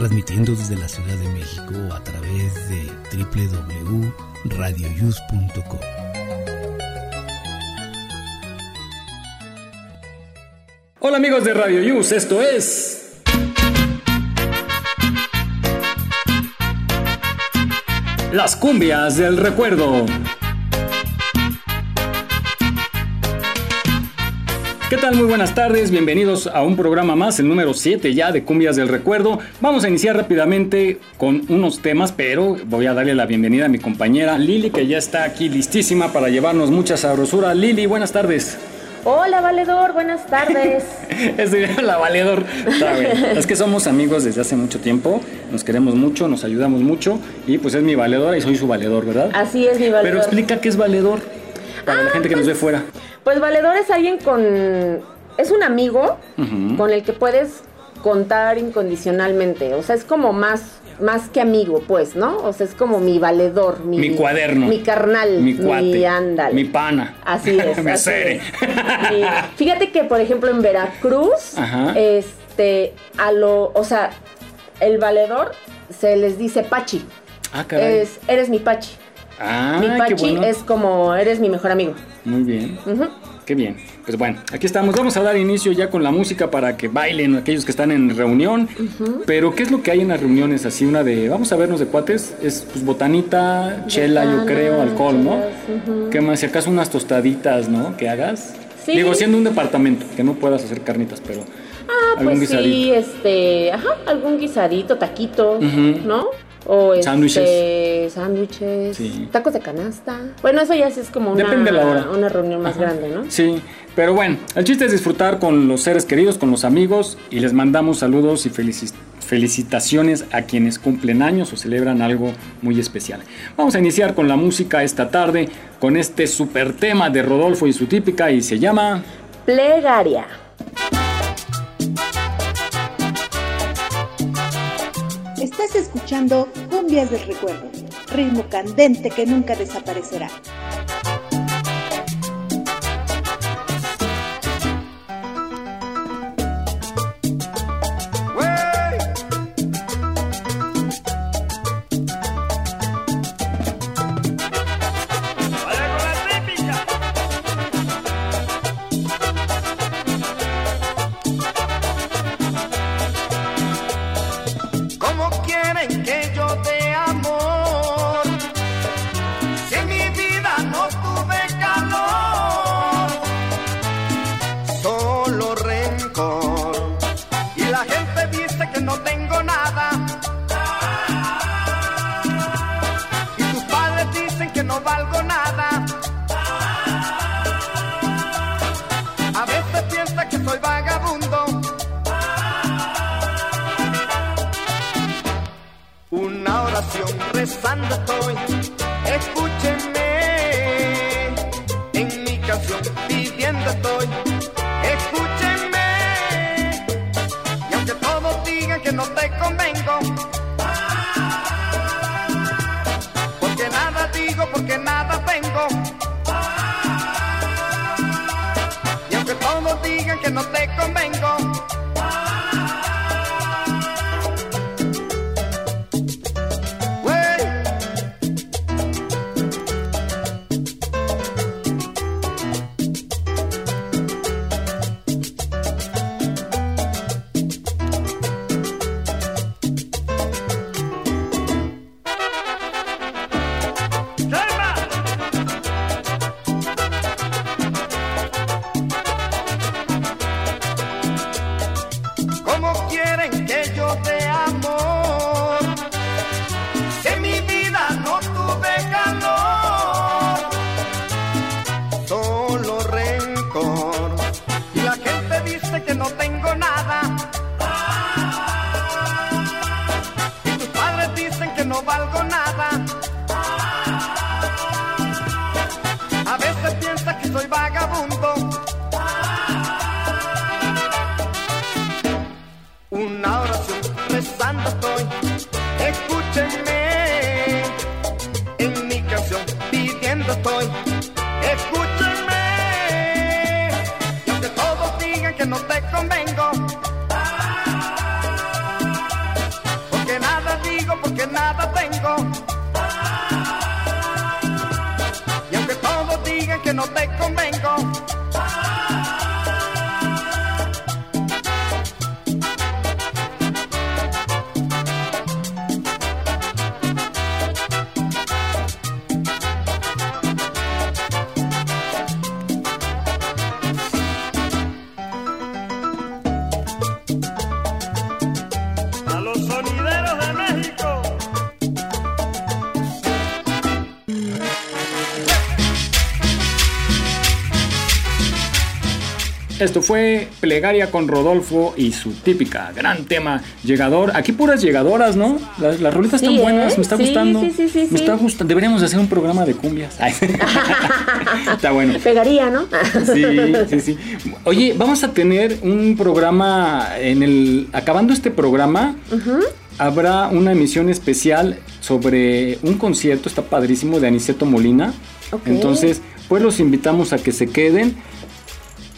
transmitiendo desde la Ciudad de México a través de www.radioyus.com. Hola amigos de Radio Yus, esto es... Las cumbias del recuerdo. ¿Qué tal? Muy buenas tardes, bienvenidos a un programa más, el número 7 ya de Cumbias del Recuerdo. Vamos a iniciar rápidamente con unos temas, pero voy a darle la bienvenida a mi compañera Lili, que ya está aquí listísima para llevarnos mucha sabrosura. Lili, buenas tardes. Hola, valedor, buenas tardes. es la valedor. Es que somos amigos desde hace mucho tiempo, nos queremos mucho, nos ayudamos mucho y pues es mi valedora y soy su valedor, ¿verdad? Así es mi valedor. Pero explica qué es valedor para la gente que nos ve fuera. Pues valedor es alguien con... Es un amigo con el que puedes contar incondicionalmente. O sea, es como más, más que amigo, pues, ¿no? O sea, es como mi valedor. Mi, mi cuaderno. Mi carnal. Mi cuate. Mi ándale. Mi pana. Así es. me así. Fíjate que, por ejemplo, en Veracruz, Ajá. este, a lo... O sea, el valedor se les dice pachi. Ah, caray. Es, eres mi pachi. Ah, mi qué pachi bueno. es como, eres mi mejor amigo. Muy bien. Qué bien. Pues bueno, aquí estamos. Vamos a dar inicio ya con la música para que bailen aquellos que están en reunión. Pero, ¿qué es lo que hay en las reuniones? Así, una de. Vamos a vernos de cuates. Es pues botanita, chela, yo creo, alcohol, ¿no? ujú. ¿Qué más? Si acaso unas tostaditas, ¿no? Que hagas. Sí. Digo, siendo un departamento, que no puedas hacer carnitas, pero. Ah, algún pues sí, guisadito. este, ajá, algún guisadito, taquitos, Ujú. ¿no? O este, Sándwiches. sándwiches, Sí. tacos de canasta. Bueno, eso ya sí es como una, Depende de la hora. una reunión más grande, ¿no? Sí, pero bueno, el chiste es disfrutar con los seres queridos, con los amigos y les mandamos saludos y felici- felicitaciones a quienes cumplen años o celebran algo muy especial. Vamos a iniciar con la música esta tarde con este super tema de Rodolfo y su típica y se llama... Plegaria. Escuchando Cumbias del Recuerdo, ritmo candente que nunca desaparecerá. Esto fue Plegaria con Rodolfo y su típica gran tema llegador. Aquí puras llegadoras, ¿no? Las, las rolitas están buenas, ¿eh? me está Sí, gustando. sí, sí, sí, me está gustando. Deberíamos hacer un programa de cumbias. Está bueno. Pegaría, ¿no? Sí, sí, sí. Oye, vamos a tener un programa en el. Acabando este programa, habrá una emisión especial sobre un concierto, está padrísimo, de Aniceto Molina. Ok. Entonces, pues los invitamos a que se queden.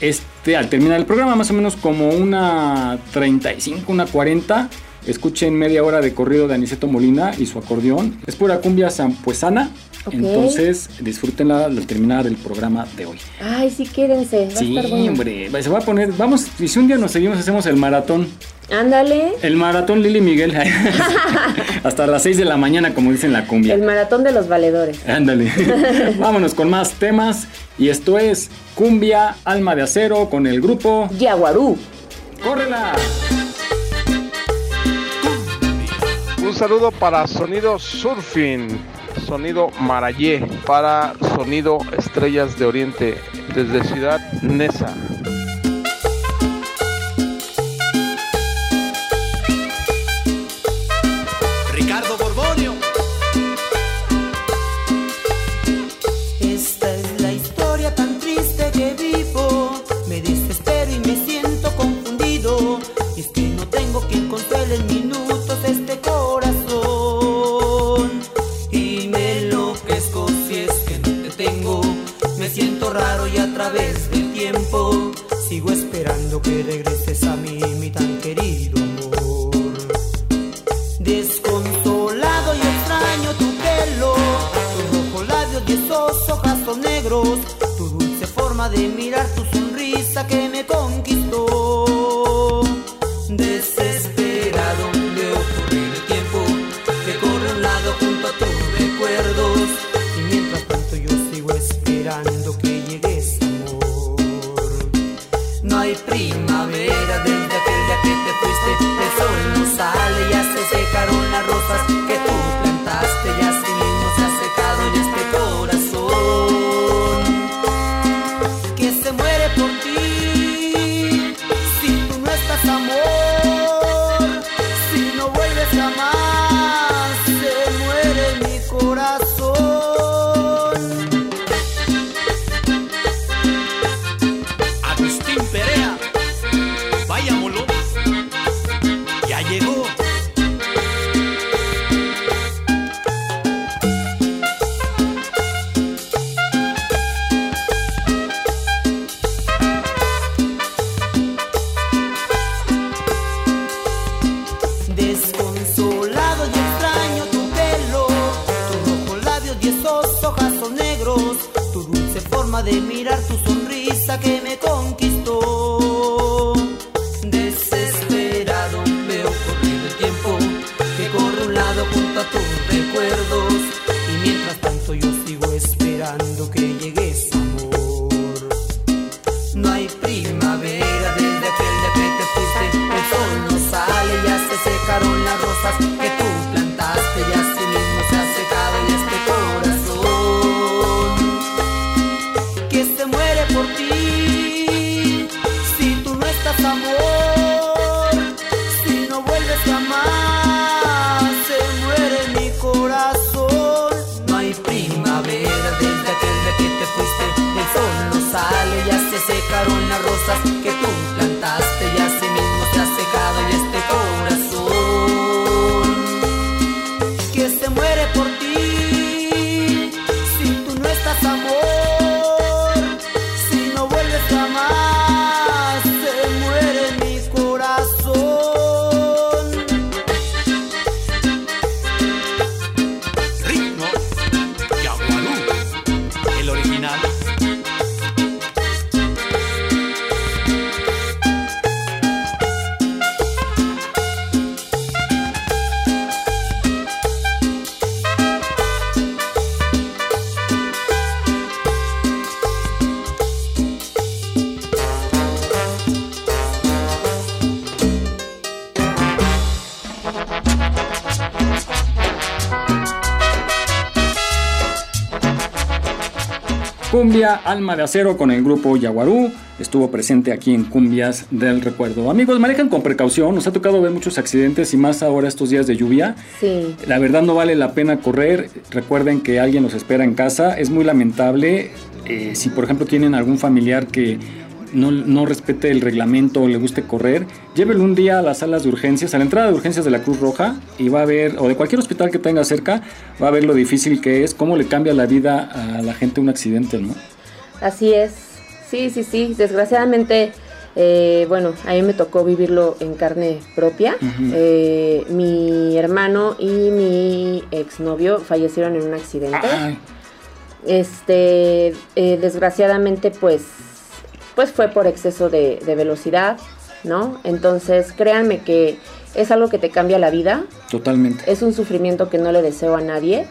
Este, al terminar el programa, más o menos como una 35, una 40, escuchen media hora de corrido de Aniceto Molina y su acordeón. Es pura cumbia sampuesana. Entonces, disfrútenla al terminar el programa de hoy. Ay, sí, quédense. Va Sí, a estar bueno. hombre, se va a poner, vamos, y si un día nos seguimos, hacemos el maratón, Ándale. el maratón Lili Miguel, hasta las 6 de la mañana, como dicen la cumbia. El maratón de los valedores. Ándale, vámonos con más temas, y esto es Cumbia Alma de Acero con el grupo Yaguarú. ¡Córrela! Un saludo para Sonido Surfing, Sonido Marayé, para Sonido Estrellas de Oriente, desde Ciudad Neza. Que regreses a mi Alma de Acero con el grupo Yaguarú estuvo presente aquí en Cumbias del Recuerdo. Amigos, manejan con precaución, nos ha tocado ver muchos accidentes y más ahora estos días de lluvia. Sí. La verdad no vale la pena correr, recuerden que alguien los espera en casa, es muy lamentable eh, si por ejemplo tienen algún familiar que no, no respete el reglamento o le guste correr, llévelo un día a las salas de urgencias, a la entrada de urgencias de la Cruz Roja y va a ver, o de cualquier hospital que tenga cerca, va a ver lo difícil que es, cómo le cambia la vida a la gente un accidente, ¿no? Así es. Sí, sí, sí. Desgraciadamente, eh, bueno, a mí me tocó vivirlo en carne propia. Eh, mi hermano y mi exnovio fallecieron en un accidente. Ay, Este, eh, desgraciadamente, pues, pues fue por exceso de, de velocidad, ¿no? Entonces, créanme que es algo que te cambia la vida. totalmente. Es un sufrimiento que no le deseo a nadie.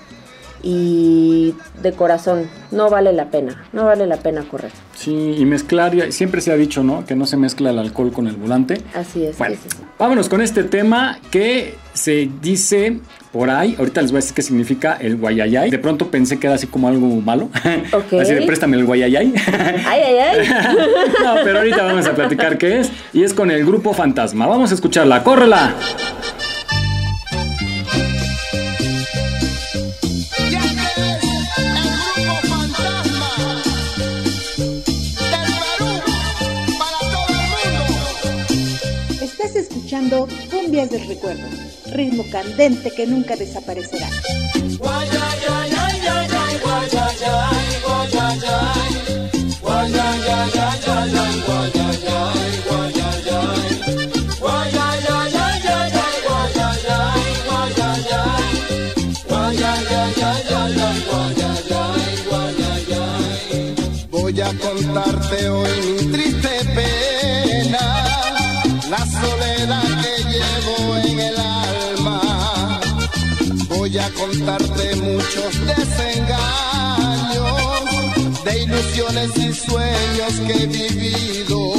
Y de corazón, no vale la pena, no vale la pena correr. Sí, y mezclar, siempre se ha dicho, ¿no? Que no se mezcla el alcohol con el volante. Así es. Bueno, sí, sí, sí. vámonos con este tema que se dice por ahí. Ahorita les voy a decir qué significa el guayayay. De pronto pensé que era así como algo malo. Ok. Así de préstame el guayayay. Ay, ay, ay. no, pero ahorita vamos a platicar qué es. Y es con el grupo Fantasma. Vamos a escucharla. ¡Córrela! Cumbias del Recuerdo, ritmo candente que nunca desaparecerá. Contarte muchos desengaños, de ilusiones y sueños que he vivido.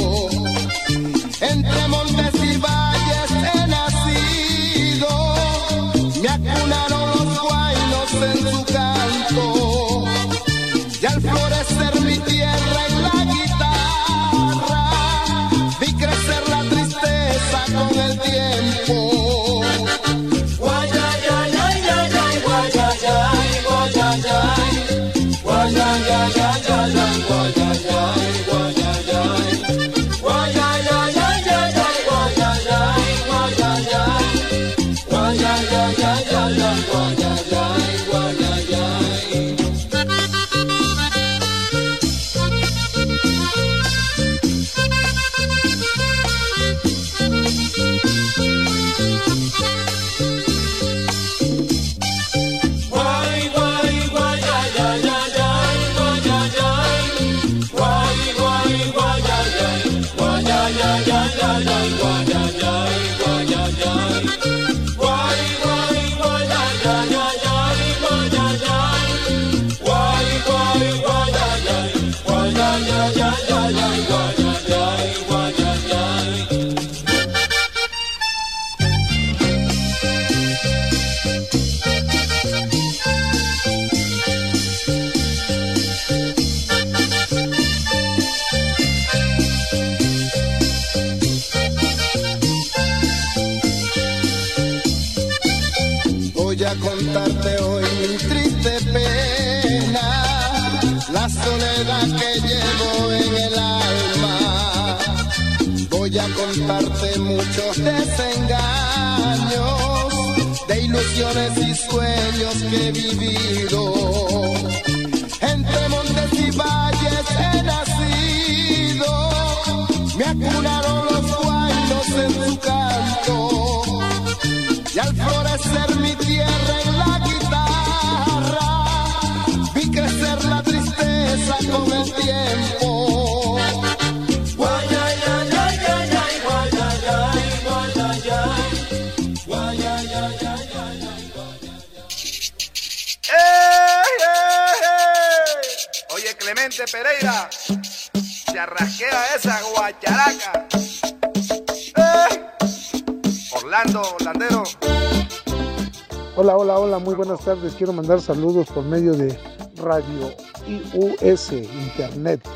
Quiero mandar saludos por medio de Radio IUS Internet.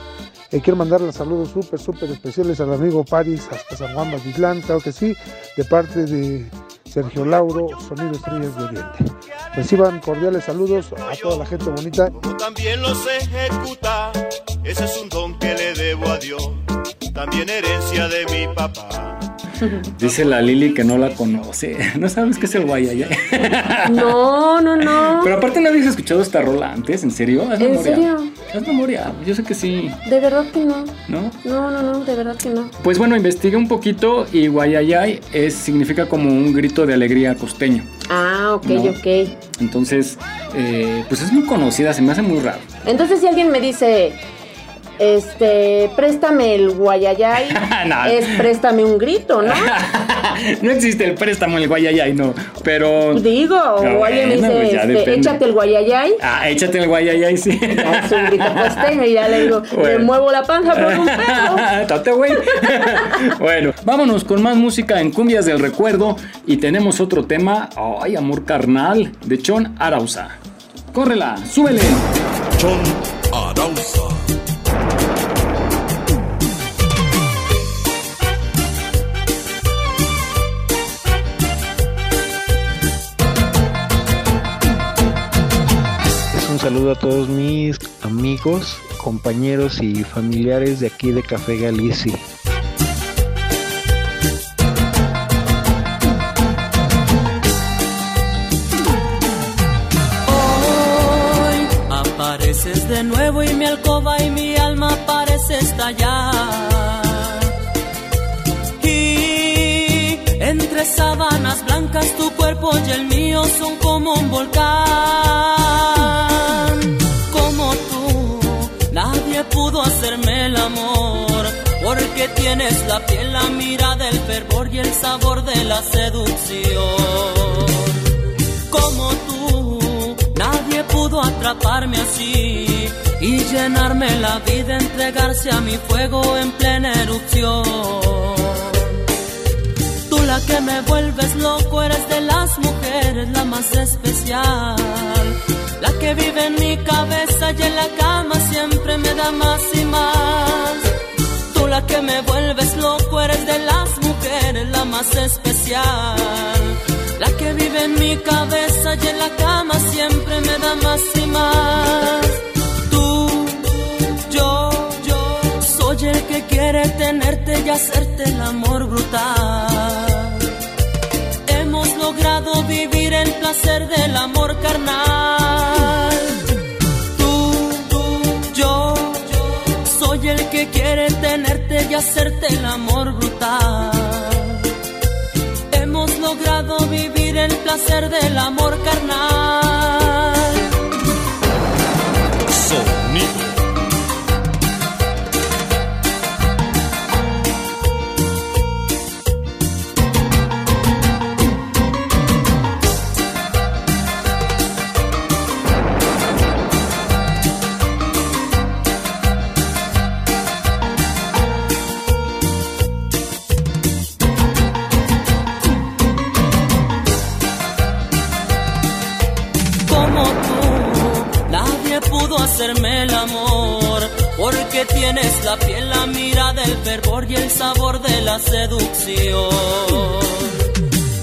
Eh, quiero mandarle saludos súper, súper especiales al amigo Paris hasta San Juan Batitlán, claro que sí, de parte de Sergio Lauro, Sonido Estrellas de Oriente. Reciban cordiales saludos a toda la gente bonita. También los ejecuta, ese es un don que le debo a Dios, también herencia de mi papá. Dice la Lili que no la conoce. ¿No sabes qué es el guayayay? No, no, no. Pero aparte no habías escuchado esta rola antes, ¿en serio? ¿Haz ¿En memoria? serio? Haz memoria, yo sé que sí, De verdad que no. ¿no? No, no, no, de verdad que no. Pues bueno, investigué un poquito y guayayay es, significa como un grito de alegría costeño. Ah, ok, No. ok. Entonces, eh, pues es muy conocida, se me hace muy raro. Entonces, si alguien me dice, este, préstame el guayayay, No. es préstame un grito, ¿no? no existe el préstamo, el guayayay, no. Pero. Digo, o alguien me bueno, dice, pues este, échate el guayayay. Ah, échate el guayayay, sí. Ya es un grito costeño y ya le digo, le Bueno. muevo la panza por un pedo. Tate, güey. bueno, vámonos con más música en Cumbias del Recuerdo y tenemos otro tema, ay, amor carnal, de Chon Arauza. Córrela, súbele. Chon Arauza. Saludo a todos mis amigos, compañeros y familiares de aquí de Café Galicia. Hoy apareces de nuevo y mi alcoba y mi alma parece estallar. Y entre sábanas blancas tu cuerpo y el mío son tienes la piel, la mirada, el fervor y el sabor de la seducción como tú. Nadie pudo atraparme así y llenarme la vida, entregarse a mi fuego en plena erupción. Tú la que me vuelves loco, eres de las mujeres la más especial. La que vive en mi cabeza y en la cama siempre me da más y más. La que me vuelves loco, eres de las mujeres la más especial. La que vive en mi cabeza y en la cama siempre me da más y más. Tú, yo, yo, soy el que quiere tenerte y hacerte el amor brutal. Hemos logrado vivir el placer del amor carnal. Que quiere tenerte y hacerte el amor brutal. Hemos logrado vivir el placer del amor carnal. Sonido. Hacerme el amor, porque tienes la piel, la mirada, el fervor y el sabor de la seducción.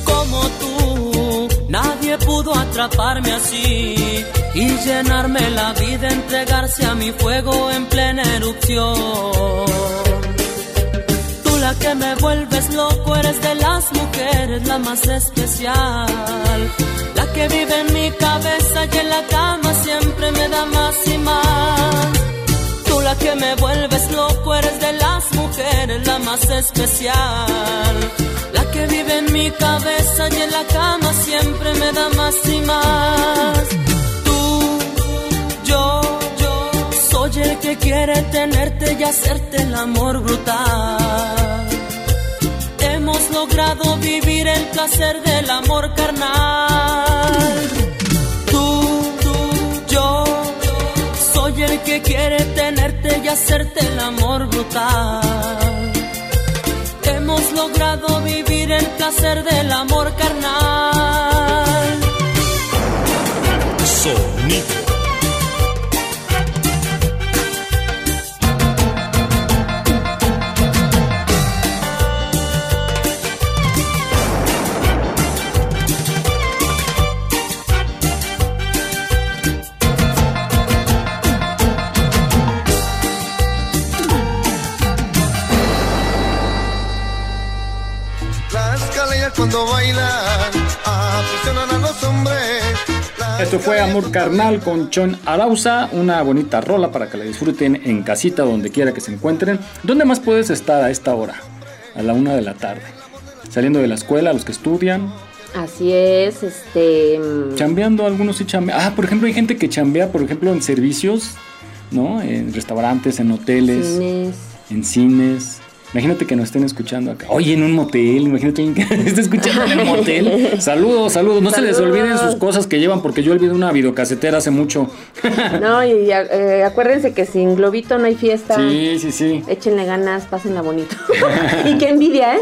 Como tú, nadie pudo atraparme así y llenarme la vida, entregarse a mi fuego en plena erupción. La que me vuelves loco, eres de las mujeres la más especial. La que vive en mi cabeza y en la cama siempre me da más y más. Tú la que me vuelves loco, eres de las mujeres la más especial. La que vive en mi cabeza y en la cama siempre me da más y más. Tú, yo, yo, soy el que quiere tenerte y hacerte el amor brutal. Hemos logrado vivir el placer del amor carnal. Tú, tú, yo, soy el que quiere tenerte y hacerte el amor brutal. Hemos logrado vivir el placer del amor carnal. Sonido. viendo bailar, a los hombres. Esto fue Amor Carnal con Chon Arauza, una bonita rola para que la disfruten en casita, donde quiera que se encuentren. ¿Dónde más puedes estar a esta hora? A la una de la tarde. Saliendo de la escuela, los que estudian. Así es, este... Mm, Chambeando, algunos sí chambean. Ah, por ejemplo, hay gente que chambea, por ejemplo, en servicios, ¿no? En restaurantes, en hoteles. Cines. En cines. Imagínate que nos estén escuchando acá. Oye, en un motel, imagínate que esté escuchando en el motel. Saludos, saludos. No se les olviden sus cosas que llevan, porque yo olvidé una videocasetera hace mucho. No, y eh, acuérdense que sin globito no hay fiesta. Sí, sí, sí. Échenle ganas, pásenla bonito. y qué envidia, ¿eh?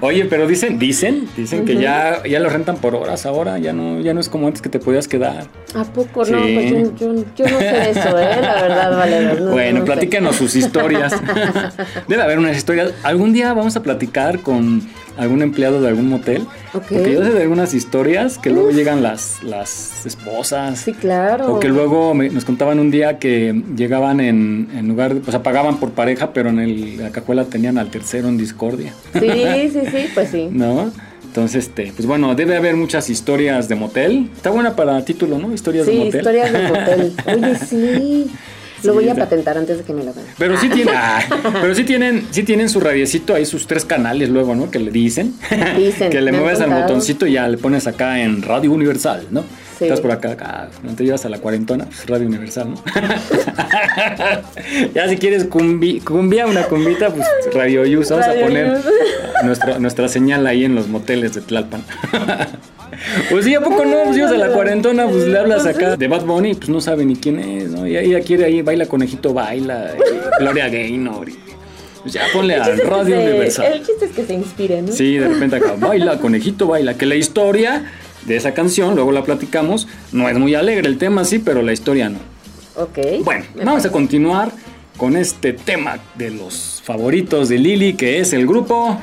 Oye, pero dicen, dicen, dicen que ya, ya lo rentan por horas ahora, ya no, ya no es como antes que te podías quedar. ¿A poco no? Pues yo, yo- yo no sé eso, ¿eh? La verdad, vale. no- bueno, no sé. sus historias. Debe haber unas historias. Algún día vamos a platicar con algún empleado de algún motel. Porque yo sé de algunas historias que luego llegan las, las esposas. Sí, claro. O que luego me- nos contaban un día que llegaban en, en lugar, de- o sea, pagaban por pareja, pero en el- la cajuela tenían al tercero en discordia. Sí, sí, sí, pues sí. ¿No? Entonces, este, pues bueno, debe haber muchas historias de motel. Está buena para título, ¿no? Historias de Sí, motel. historias de hotel. Oye, sí. Lo voy a patentar antes de que me lo vean. Pero sí, tiene, ah, pero sí tienen, sí tienen su radiecito ahí, sus tres canales luego, ¿no? Que le dicen. Dicen, que le mueves al botoncito y ya le pones acá en Radio Universal, ¿no? Sí. Estás por acá, acá, no te llevas a la cuarentona, pues Radio Universal, ¿no? ya si quieres cumbi- cumbia, una cumbita, pues Radio Yus, vamos Radio a poner nuestra, nuestra señal ahí en los moteles de Tlalpan. Pues sí, ¿a poco no? Pues llevas a la cuarentona, pues le hablas acá de Bad Bunny, pues no sabe ni quién es, ¿no? Y ella quiere ahí, baila conejito, baila, y Gloria Gaynor. y- pues ya ponle a Radio se- Universal. el chiste es que se inspire, ¿no? Sí, de repente acá, baila, conejito, baila. Que la historia de esa canción, luego la platicamos, no es muy alegre el tema, sí, pero la historia no. Ok. Bueno, vamos a continuar con este tema de los favoritos de Lili, que es el grupo.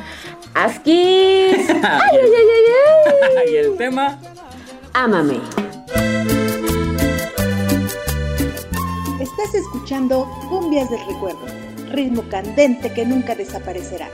Askis. ay, ay, ay, ay, y el tema. Ámame. Estás escuchando Cumbias del Recuerdo, ritmo candente que nunca desaparecerá.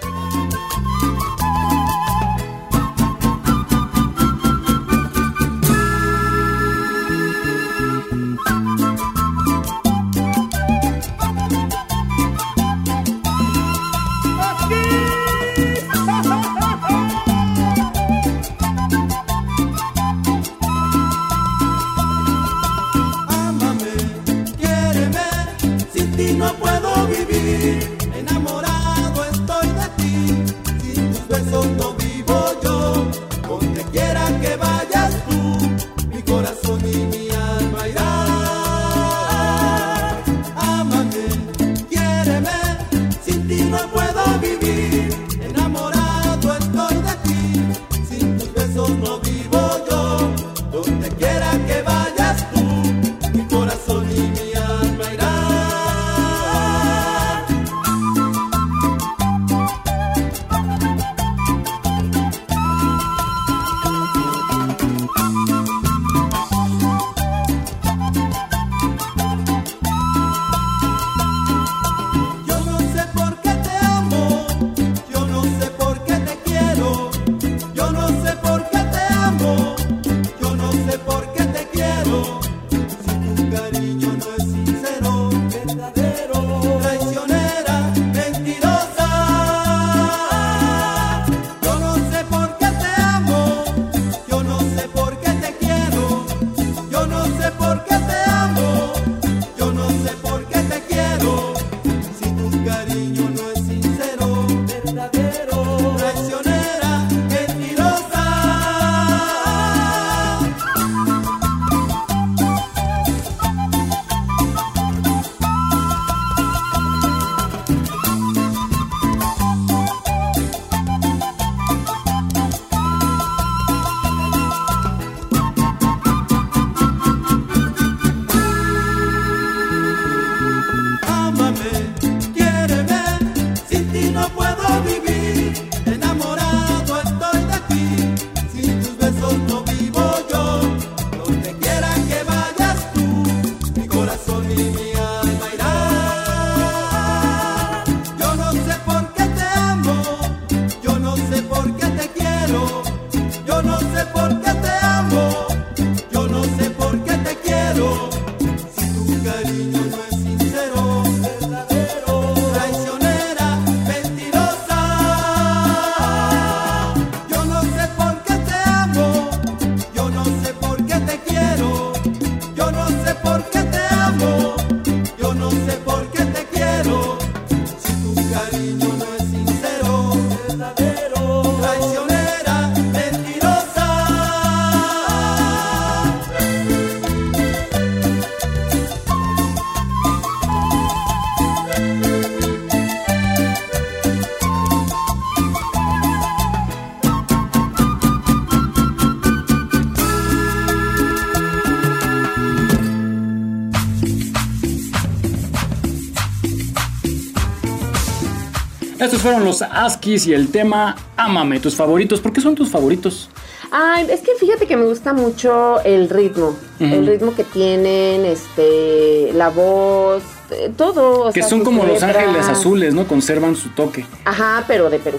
Estos fueron los Askis y el tema Ámame, tus favoritos. ¿Por qué son tus favoritos? Ay, es que fíjate que me gusta mucho el ritmo, el ritmo que tienen, este, la voz, eh, todo. o Que sea, son como los ángeles azules, ¿no? Conservan su toque Ajá, pero de Perú.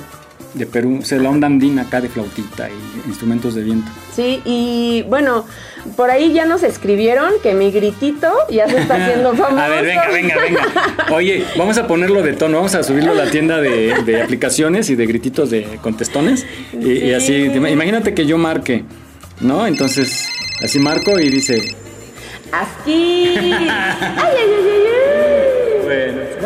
De Perú. Se la onda andina acá de flautita y instrumentos de viento. Sí, y bueno, por ahí ya nos escribieron que mi gritito ya se está haciendo famoso. A ver, venga, venga, venga. Oye, vamos a ponerlo de tono, vamos a subirlo a la tienda de, de aplicaciones y de grititos de contestones. Y, y así, imagínate que yo marque, ¿no? Entonces, así marco y dice, Así. Ay, ay, ay, ay, ay.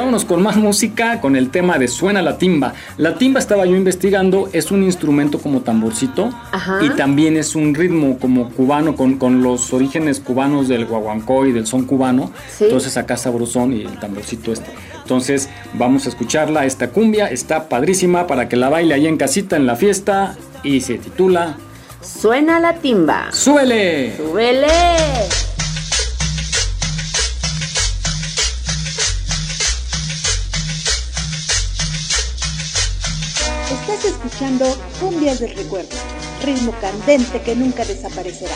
Vámonos con más música, con el tema de Suena la timba. La timba estaba yo investigando, es un instrumento como tamborcito Ajá. y también es un ritmo como cubano, con, con los orígenes cubanos del guaguancó y del son cubano. Sí. Entonces acá sabrosón y el tamborcito este. Entonces vamos a escucharla, esta cumbia está padrísima para que la baile ahí en casita en la fiesta y se titula Suena la timba. ¡Súbele! ¡Súbele! Estás escuchando Cumbias del Recuerdo, ritmo candente que nunca desaparecerá.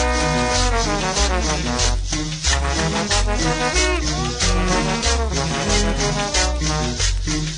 Ay, ay,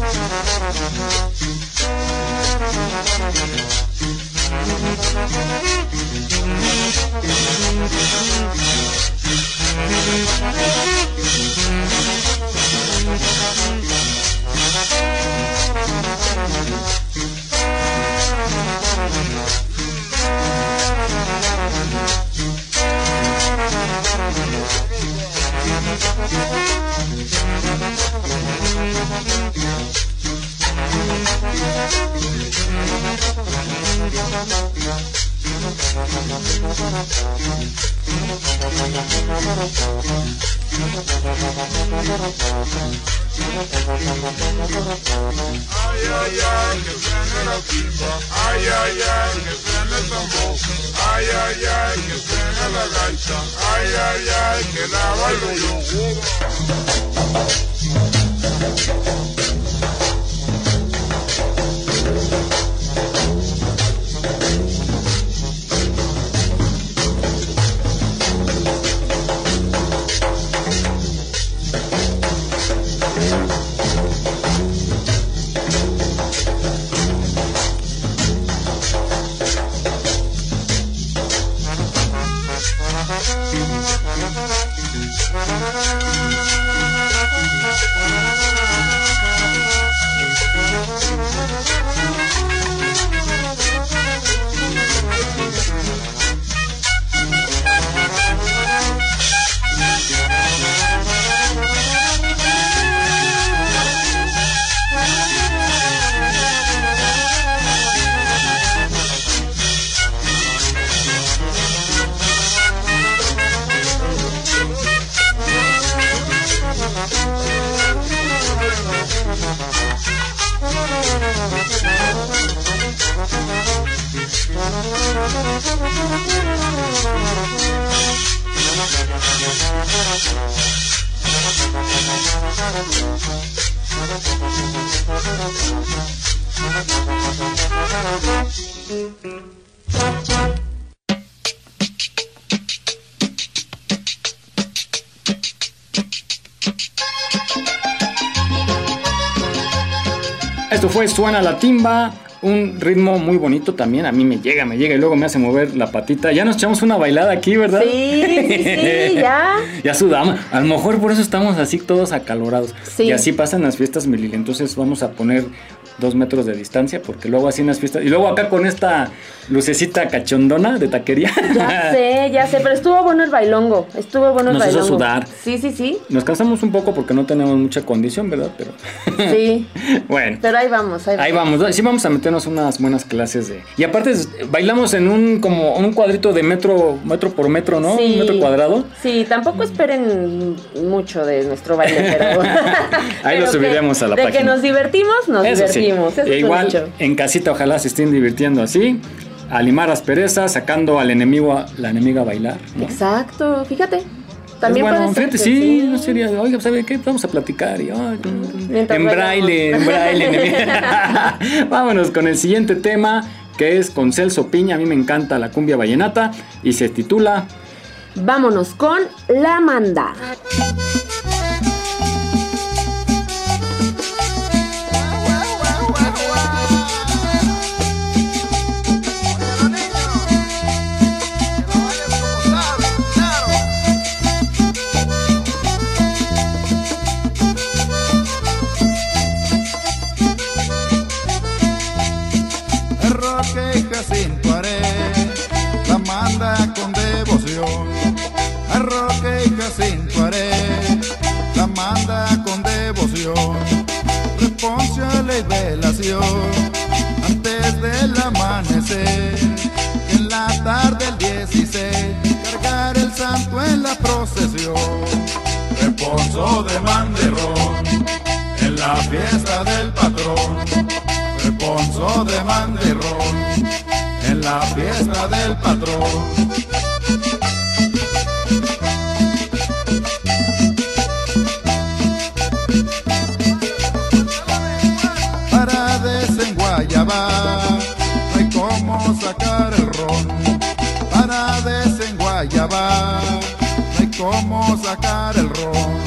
suene la timba. Ay, ay, ay, que la gaita. Ay, fue Suena la Timba. un ritmo muy bonito también. A mí me llega, me llega y luego me hace mover la patita. Ya nos echamos una bailada aquí, ¿verdad? Sí, sí, sí, ya. ya sudamos. A lo mejor por eso estamos así todos acalorados. Sí. Y así pasan las fiestas Milil. Entonces vamos a poner dos metros de distancia porque luego así en las fiestas. Y luego acá con esta lucecita cachondona de taquería. Ya sé, ya sé, pero estuvo bueno el bailongo. Estuvo bueno el Nos hizo bailongo. sudar. Sí, sí, sí. Nos cansamos un poco porque no tenemos mucha condición, ¿verdad? Pero Sí. bueno. Pero ahí vamos, ahí vamos. Ahí vamos, sí vamos a meternos unas buenas clases de... Y aparte bailamos en un como un cuadrito de metro, metro por metro, ¿no? Sí. Un metro cuadrado. Sí, tampoco esperen mucho de nuestro baile, pero. Ahí lo subiremos que- a la de página. que nos divertimos, nos Eso sí. Eso E igual en casita ojalá se estén divirtiendo así. A limar asperezas, sacando al enemigo, a, la enemiga a bailar. ¿no? Exacto, fíjate. También bueno, puede ser fíjate, que sí, no sería, oiga, ¿sabe qué? Vamos a platicar. Y, Mientras en braille, en braille. Vámonos con el siguiente tema, que es con Celso Piña. A mí me encanta la cumbia vallenata y se titula Vámonos con la manda. Antes del amanecer. En la tarde del 16, cargar el santo en la procesión. Reponso de manderrón, en la fiesta del patrón. Reponso de manderrón en la fiesta del patrón. No hay cómo sacar el ron.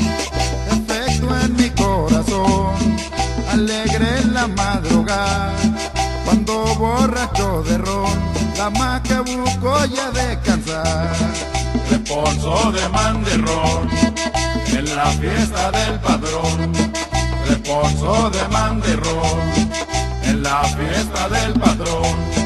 Efecto en mi corazón, alegre en la madrugada. Cuando borracho de ron, la maca busco ya descansar. Reponso de manderrón, en la fiesta del padrón. Reponso de manderrón, en la fiesta del patrón.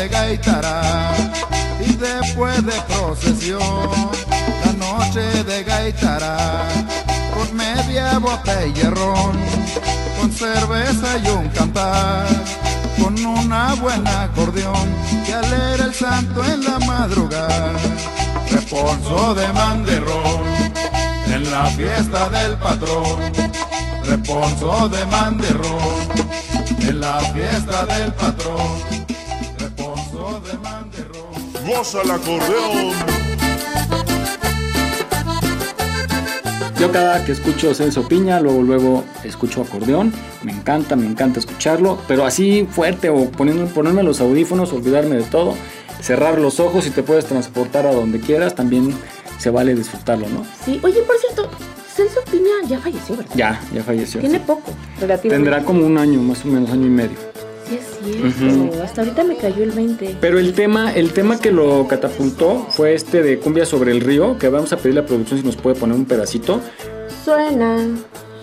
De gaitará. Y después de procesión, la noche de gaitará. Con media botella ron, con cerveza y un cantar. Con una buena acordeón que alegra el santo en la madrugada. Reponso de manderrón en la fiesta del patrón. Reponso de manderrón en la fiesta del patrón. Goza el acordeón. Yo cada que escucho Celso Piña, luego luego escucho acordeón, me encanta, me encanta escucharlo, pero así fuerte o poniendo, ponerme los audífonos, olvidarme de todo, cerrar los ojos y te puedes transportar a donde quieras, también se vale disfrutarlo, ¿no? Sí, oye, por cierto, Celso Piña ya falleció, ¿verdad? Ya, ya falleció. Tiene poco, relativamente. Tendrá como un año, más o menos, año y medio. Sí, es cierto. Hasta ahorita me cayó el 20. Pero el tema, el tema que lo catapultó fue este de Cumbia sobre el río, que vamos a pedir a la producción si nos puede poner un pedacito. Suena,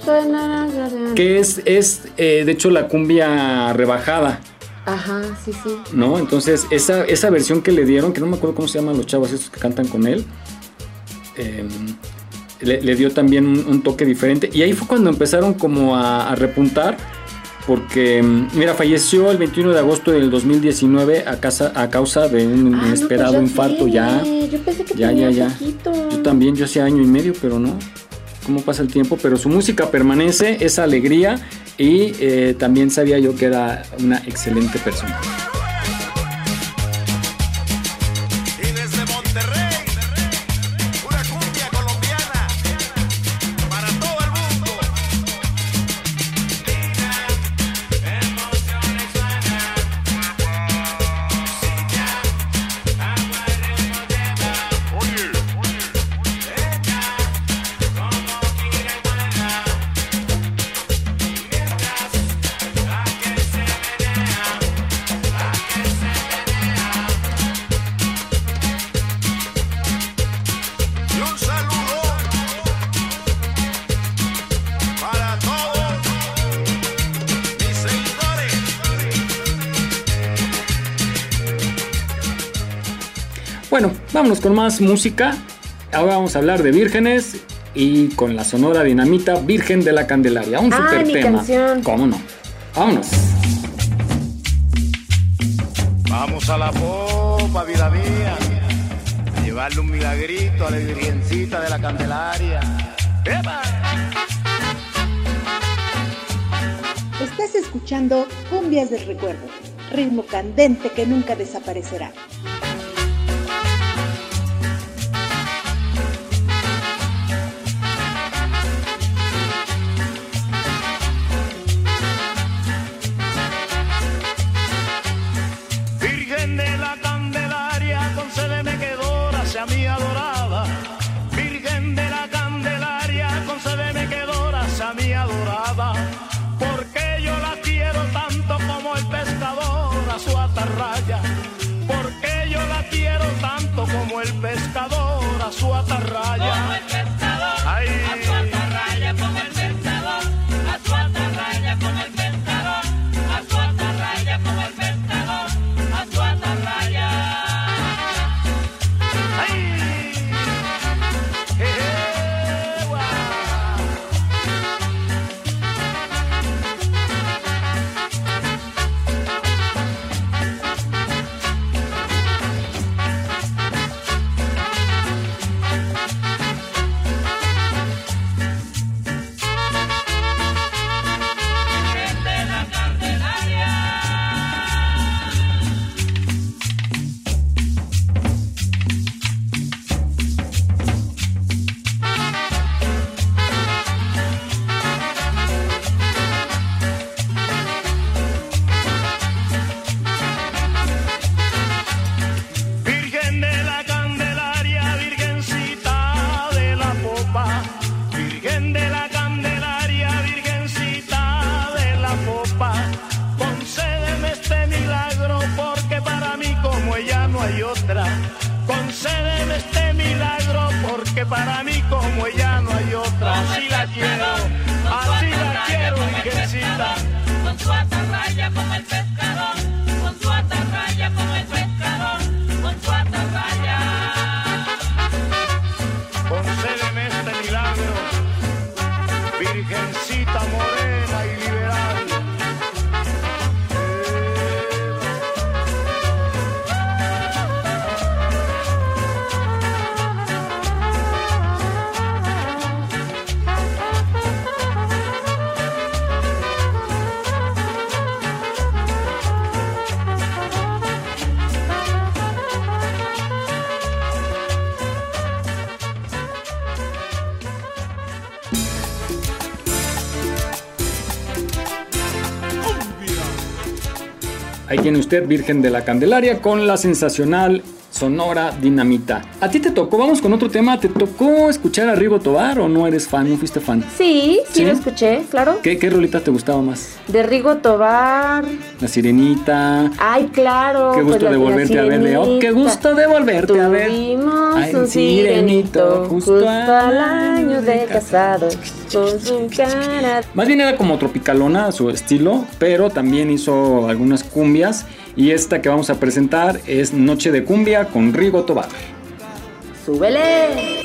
suena. Que es, es eh, de hecho, la cumbia rebajada, Ajá, sí, sí. ¿no? Entonces, esa, esa versión que le dieron, que no me acuerdo cómo se llaman los chavos estos que cantan con él, eh, le, le dio también un, un toque diferente. Y ahí fue cuando empezaron como a, a repuntar, porque, mm, mira, falleció el 21 de agosto del 2019 a, casa, a causa de un Ah, no, inesperado pues ya infarto. tiene. Ya, Yo pensé que ya, tenía ya. Yo también, yo hacía año y medio, pero no. ¿Cómo pasa el tiempo? Pero su música permanece, esa alegría y eh, también sabía yo que era una excelente persona. Vámonos con más música. Ahora vamos a hablar de vírgenes y con la sonora dinamita Virgen de la Candelaria. Un Ah, super mi tema. canción. ¿Cómo no? Vámonos. Vamos a la popa, vida mía, a llevarle un milagrito a la Virgencita de la Candelaria. ¡Epa! Estás escuchando Cumbias del Recuerdo, ritmo candente que nunca desaparecerá. Para mí como ella no hay otra. Así la quiero, así la quiero, Virgencita. Con su como el tiene usted Virgen de la Candelaria con la sensacional sonora dinamita. ¿A ti te tocó? Vamos con otro tema. ¿Te tocó escuchar a Rigo Tobar o no eres fan? ¿No fuiste fan? Sí, sí, ¿Sí? lo escuché, claro. ¿Qué, qué rolita te gustaba más? De Rigo Tobar. La Sirenita. Ay, claro. Qué gusto pues de volverte a ver, Leo. Qué gusto de volverte a ver. Tuvimos Ay, un sirenito, sirenito justo justo, al año de casado con su cara. Más bien era como tropicalona su estilo, pero también hizo algunas cumbias. Y esta que vamos a presentar es Noche de Cumbia con Rigo Tobar. ¡Súbele!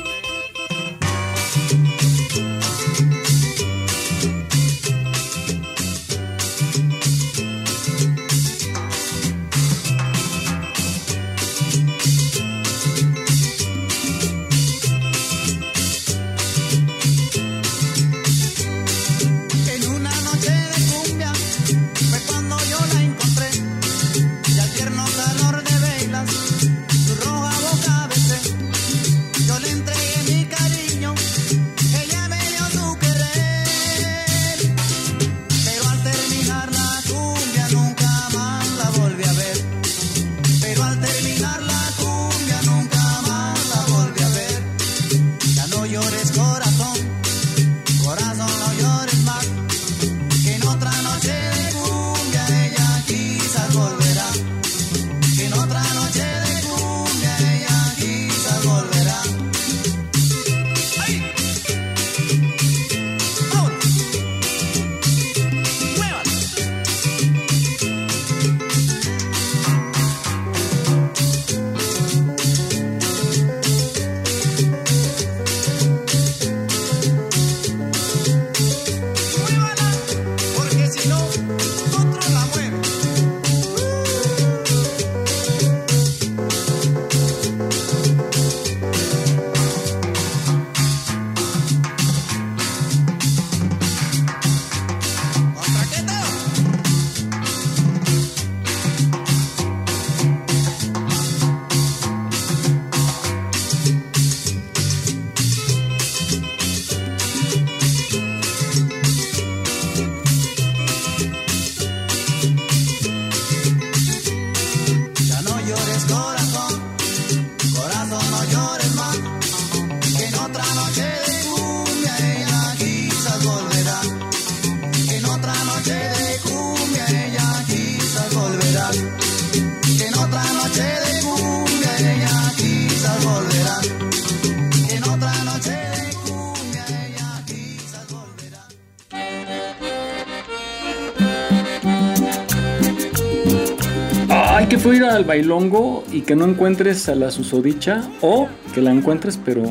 Al bailongo y que no encuentres a la susodicha o que la encuentres pero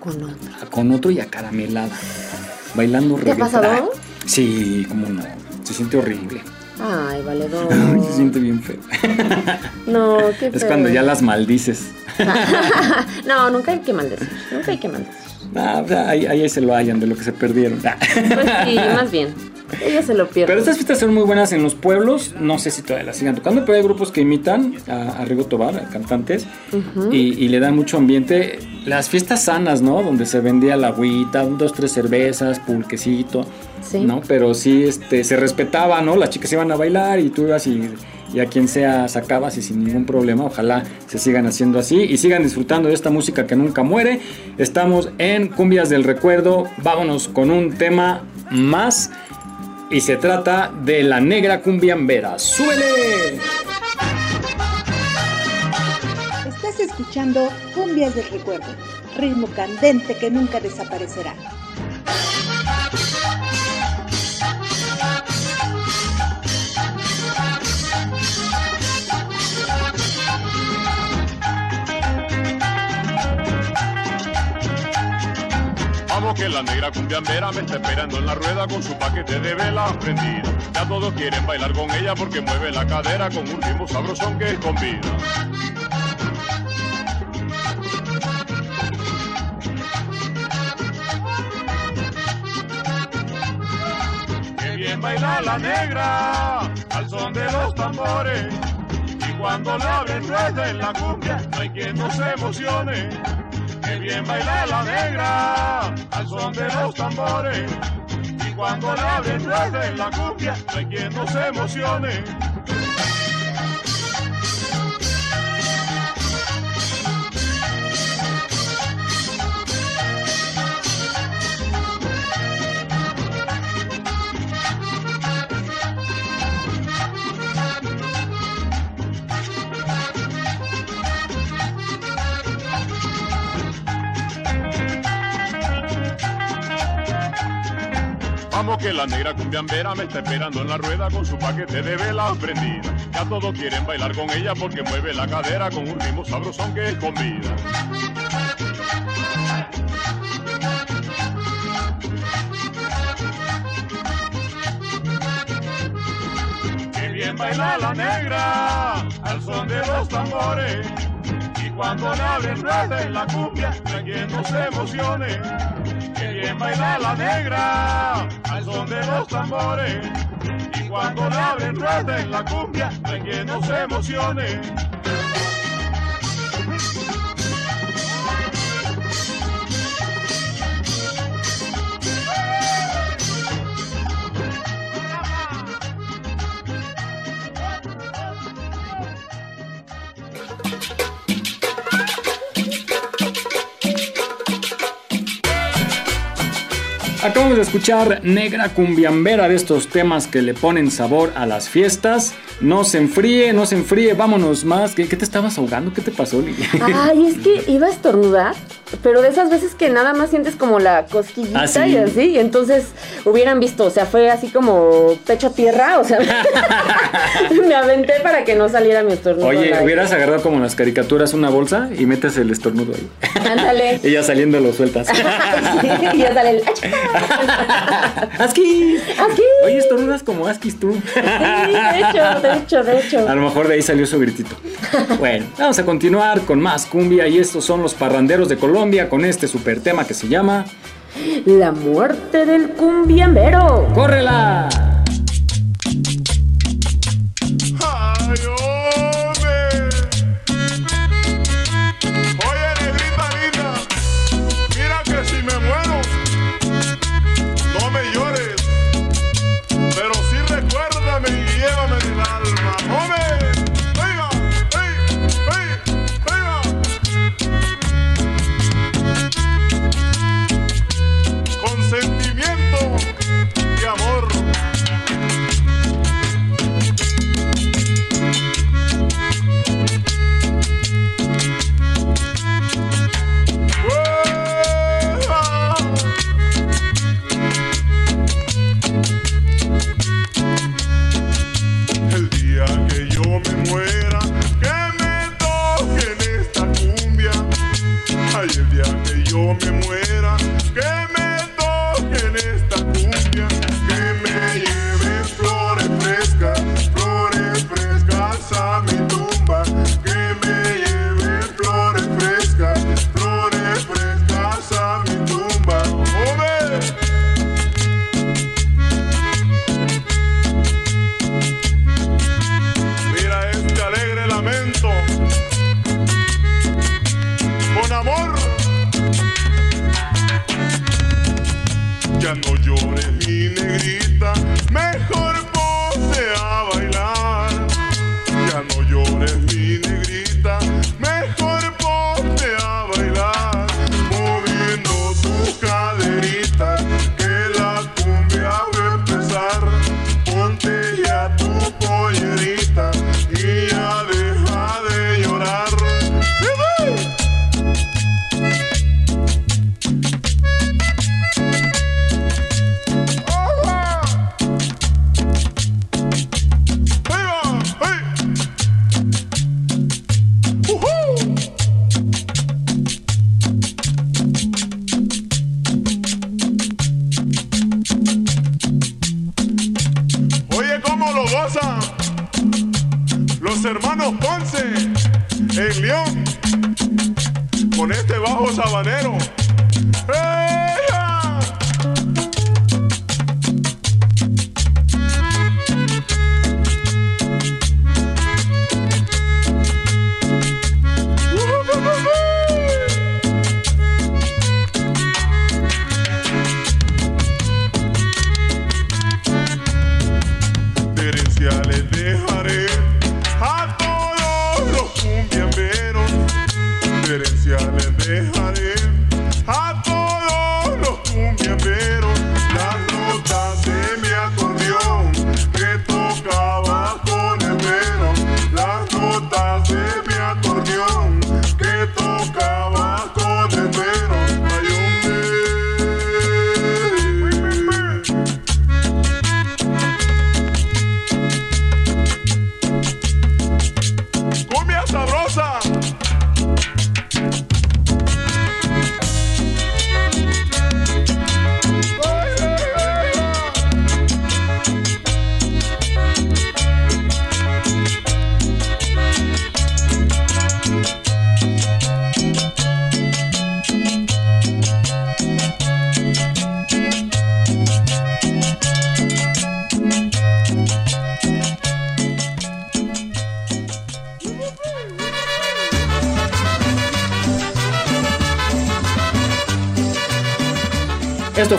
Con otro. con otro y acaramelada. Bailando ¿Te ha pasado? Sí, como no. Se siente horrible. Ay, valedor. Se siente bien feo. No, qué Es feo. cuando ya las maldices. no, nunca hay que maldecir. Nunca hay que maldecir. Ah, o sea, ahí, ahí se lo hallan de lo que se perdieron. Pues sí, más bien. Ella se lo pierde. Pero estas fiestas son muy buenas en los pueblos. No sé si todavía las sigan tocando, pero hay grupos que imitan a, a Rigo Tobar, a cantantes, y, y le dan mucho ambiente. Las fiestas sanas, ¿no? Donde se vendía la agüita, dos, tres cervezas, pulquecito, Sí. ¿no? Pero sí este, se respetaba, ¿no? Las chicas iban a bailar y tú ibas y, y a quien sea sacabas y sin ningún problema. Ojalá se sigan haciendo así y sigan disfrutando de esta música que nunca muere. Estamos en Cumbias del Recuerdo. Vámonos con un tema más. Y se trata de la negra cumbiambera. ¡Súbele! Estás escuchando Cumbias del Recuerdo, ritmo candente que nunca desaparecerá. Que la negra cumbiambera me está esperando en la rueda con su paquete de velas prendido. Ya todos quieren bailar con ella porque mueve la cadera con un ritmo sabrosón que es con vida. Baila la negra al son de los tambores. Y cuando le abren en la cumbia, no hay quien no se emocione. Bien baila la negra al son de los tambores. Y cuando abren rueda en la cumbia, hay quien no se emocione. Que la negra cumbiambera me está esperando en la rueda con su paquete de velas prendida. Ya todos quieren bailar con ella porque mueve la cadera con un ritmo sabrosón que es con vida. Qué bien baila la negra al son de los tambores. Y cuando abren rueda en la cumbia, quien no se. Qué bien baila la negra son de los tambores. Y cuando le abren en la cumbia, hay quien no se emocione. Acabamos de escuchar Negra Cumbiambera de estos temas que le ponen sabor a las fiestas. No se enfríe, no se enfríe, vámonos más. ¿Qué, qué te estabas ahogando? ¿Qué te pasó, Lili? Ay, es que iba a estornudar, pero de esas veces que nada más sientes como la cosquillita Ah, sí. y así, y entonces hubieran visto, o sea, fue así como pecho a tierra, o sea, me aventé para que no saliera mi estornudo. Oye, hubieras agarrado como en las caricaturas una bolsa y metes el estornudo ahí. Ándale. y ya saliendo lo sueltas. y ya sale el... ¡Askis! ¡Askis! Oye, estornudas como Askis tú. Sí, de hecho, de hecho, de hecho. A lo mejor de ahí salió su gritito. Bueno, vamos a continuar con más cumbia y estos son los parranderos de Colombia con este super tema que se llama La muerte del cumbiambero. ¡Córrela! ¡Ay, hombre!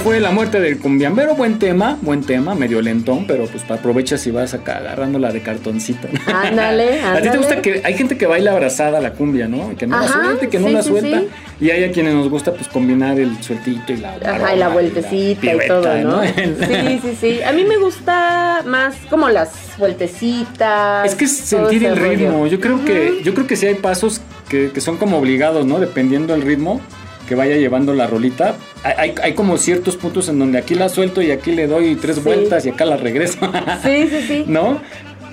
Fue La muerte del cumbiambero, buen tema, buen tema, medio lentón, pero pues aprovecha si vas acá agarrándola de cartoncito. Ándale, ¿A ti te gusta que hay gente que baila abrazada la cumbia, ¿no? Que no la Ajá, suelta y que no sí, la suelta. sí. Y hay a quienes nos gusta pues combinar el sueltito y la Ajá, y la vueltecita y, todo, ¿no? ¿no? Sí, sí, sí. A mí me gusta más como las vueltecitas. Es que es sentir el rollo. ritmo. Yo creo que, yo creo que sí hay pasos que, que son como obligados, ¿no? Dependiendo del ritmo que vaya llevando la rolita. Hay, hay, como ciertos puntos en donde aquí la suelto y aquí le doy tres vueltas y acá la regreso. Sí, sí, sí. ¿No?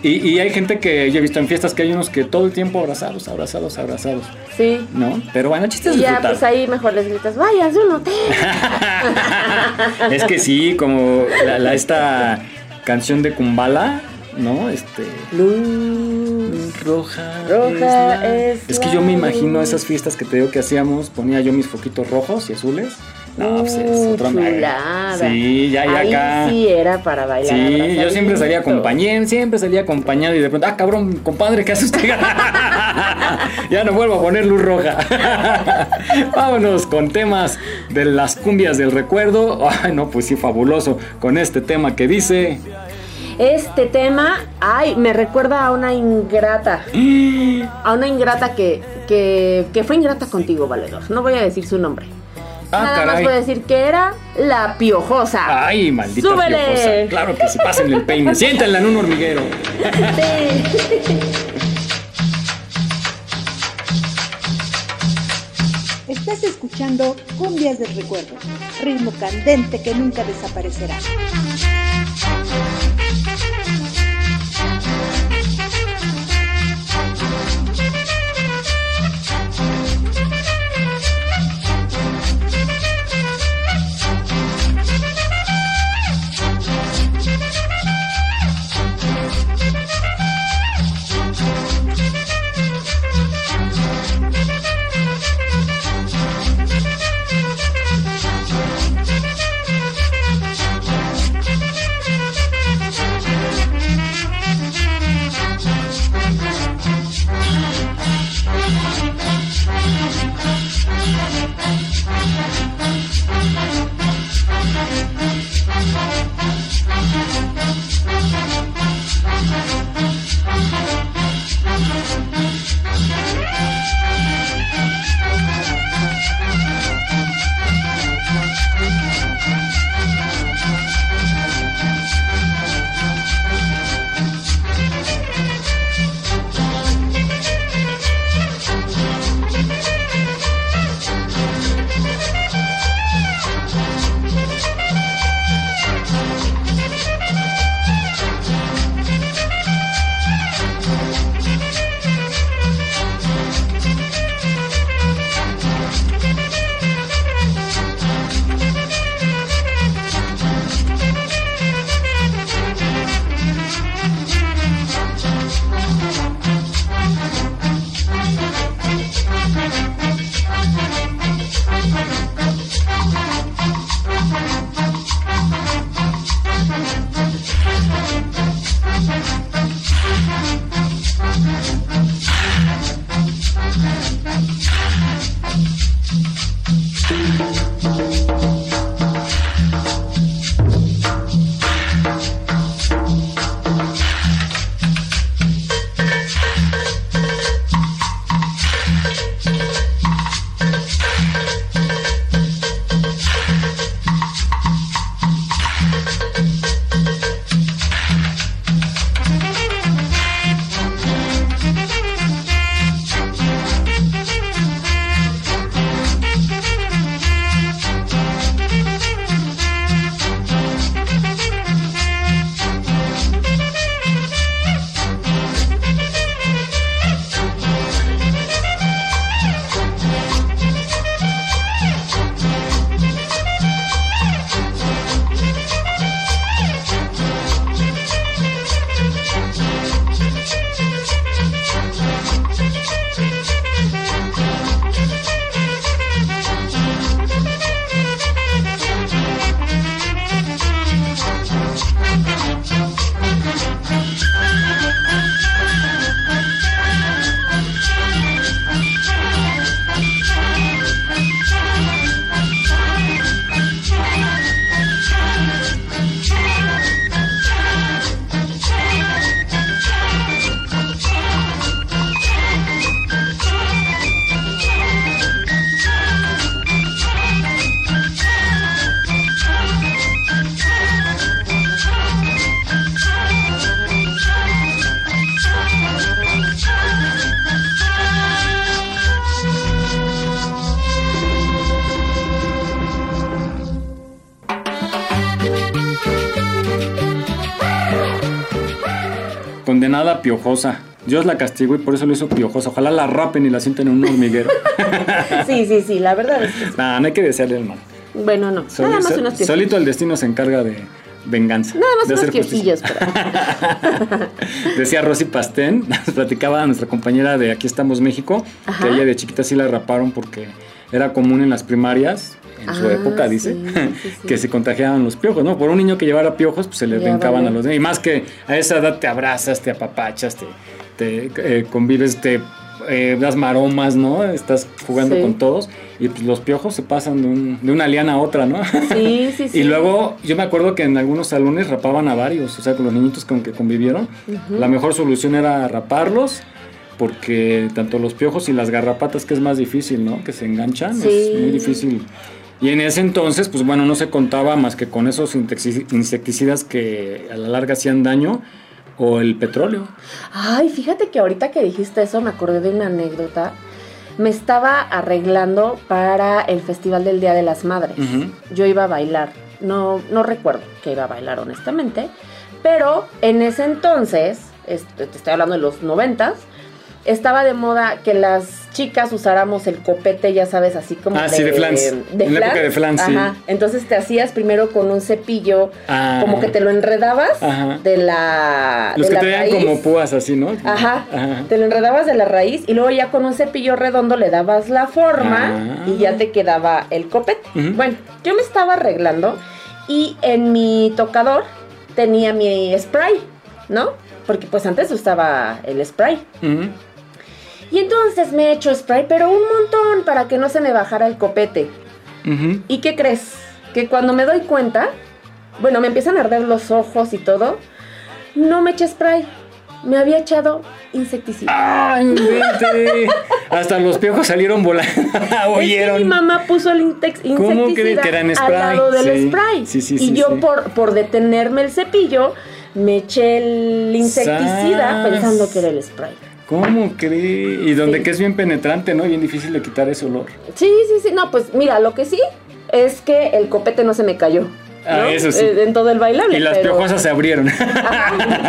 Y, y hay gente que yo he visto en fiestas que hay unos que todo el tiempo abrazados, abrazados, abrazados. Sí. ¿No? Pero bueno, el chiste es Y ya, disfrutar. pues ahí mejor les gritas, vaya, es un hotel. Es que sí, como la, la- esta canción de Kumbala, ¿no? Este. Luz roja. Roja es, es que yo me imagino esas fiestas que te digo que hacíamos, ponía yo mis foquitos rojos y azules. No, pues es Uh, chulada. Sí, ya, ya Ahí acá. sí era para bailar. Sí, yo siempre salía acompañado, siempre salía acompañado y de pronto, ah, cabrón, compadre, ¿qué hace usted? ya no vuelvo a poner luz roja. Vámonos con temas de las cumbias del recuerdo. Ay, no, pues sí, fabuloso. Con este tema que dice. Este tema, ay, me recuerda a una ingrata. a una ingrata que, que, que fue ingrata contigo, valedor. No voy a decir su nombre. Ah, Nada más voy a decir que era la piojosa. Ay, maldita ¡Súbele! piojosa. Claro que sí, pásenle el peine. Siéntenla en un hormiguero. Estás escuchando Cumbias del Recuerdo, ritmo candente que nunca desaparecerá. Dios la castigó y por eso lo hizo piojosa. Ojalá la rapen y la sienten en un hormiguero. Sí, sí, sí, la verdad es que sí. Nah, no hay que desearle el mal. Bueno, no. Nada más unos solito el destino se encarga de venganza. Nada más de unos pero- Decía Rosy Pastén, nos platicaba nuestra compañera de Aquí estamos México, Ajá. que ella de chiquita sí la raparon porque era común en las primarias, en su Ah, época, dice, sí, sí, sí. que se contagiaban los piojos, ¿no? Por un niño que llevara piojos, pues se le valió. a los demás. Y más que a esa edad te abrazas, te apapachas, te, te, eh, convives, te eh, das maromas, ¿no? Estás jugando Sí. con todos y pues los piojos se pasan de, un- de una liana a otra, ¿no? Sí, sí, sí. Y luego yo me acuerdo que en algunos salones rapaban a varios, o sea, con los niñitos con que convivieron. La mejor solución era raparlos, porque tanto los piojos y las garrapatas, que es más difícil, ¿no? Que se enganchan, Sí. es muy difícil. Y en ese entonces, pues bueno, no se contaba más que con esos insectici- insecticidas que a la larga hacían daño o el petróleo. Ay, fíjate que ahorita que dijiste eso me acordé de una anécdota. Me estaba arreglando para el Festival del Día de las Madres. Yo iba a bailar. No, no recuerdo que iba a bailar, honestamente. Pero en ese entonces, este, te estoy hablando de los noventas, estaba de moda que las chicas usáramos el copete, ya sabes, así como Ah, sí, de flans. de En la época de flans, sí. Ajá. Entonces te hacías primero con un cepillo, Ah. como que te lo enredabas Ajá. de la Los de que la traían raíz. como púas así, ¿no? Ajá. Ajá. Te lo enredabas de la raíz y luego ya con un cepillo redondo le dabas la forma Ah. y ya te quedaba el copete. Bueno, yo me estaba arreglando y en mi tocador tenía mi spray, ¿no? Porque pues antes usaba el spray. Ujú. Y entonces me he hecho spray, pero un montón para que no se me bajara el copete. ¿Y qué crees? Que cuando me doy cuenta, bueno, me empiezan a arder los ojos y todo, no me eché spray. Me había echado insecticida. Hasta los piojos salieron volando. Es Oyeron. que mi mamá puso el ¿Cómo insecticida crees que al lado del Sí, spray. sí, sí, y yo por, por detenerme el cepillo, me eché el insecticida ¡Sas! pensando que era el spray. ¿Cómo cree? Y donde Sí. que es bien penetrante, ¿no? Bien difícil de quitar ese olor. Sí, sí, sí. No, pues mira, lo que sí es que el copete no se me cayó. Ah, eso sí. Eh, en todo el bailable. Y las pero- piojosas se abrieron.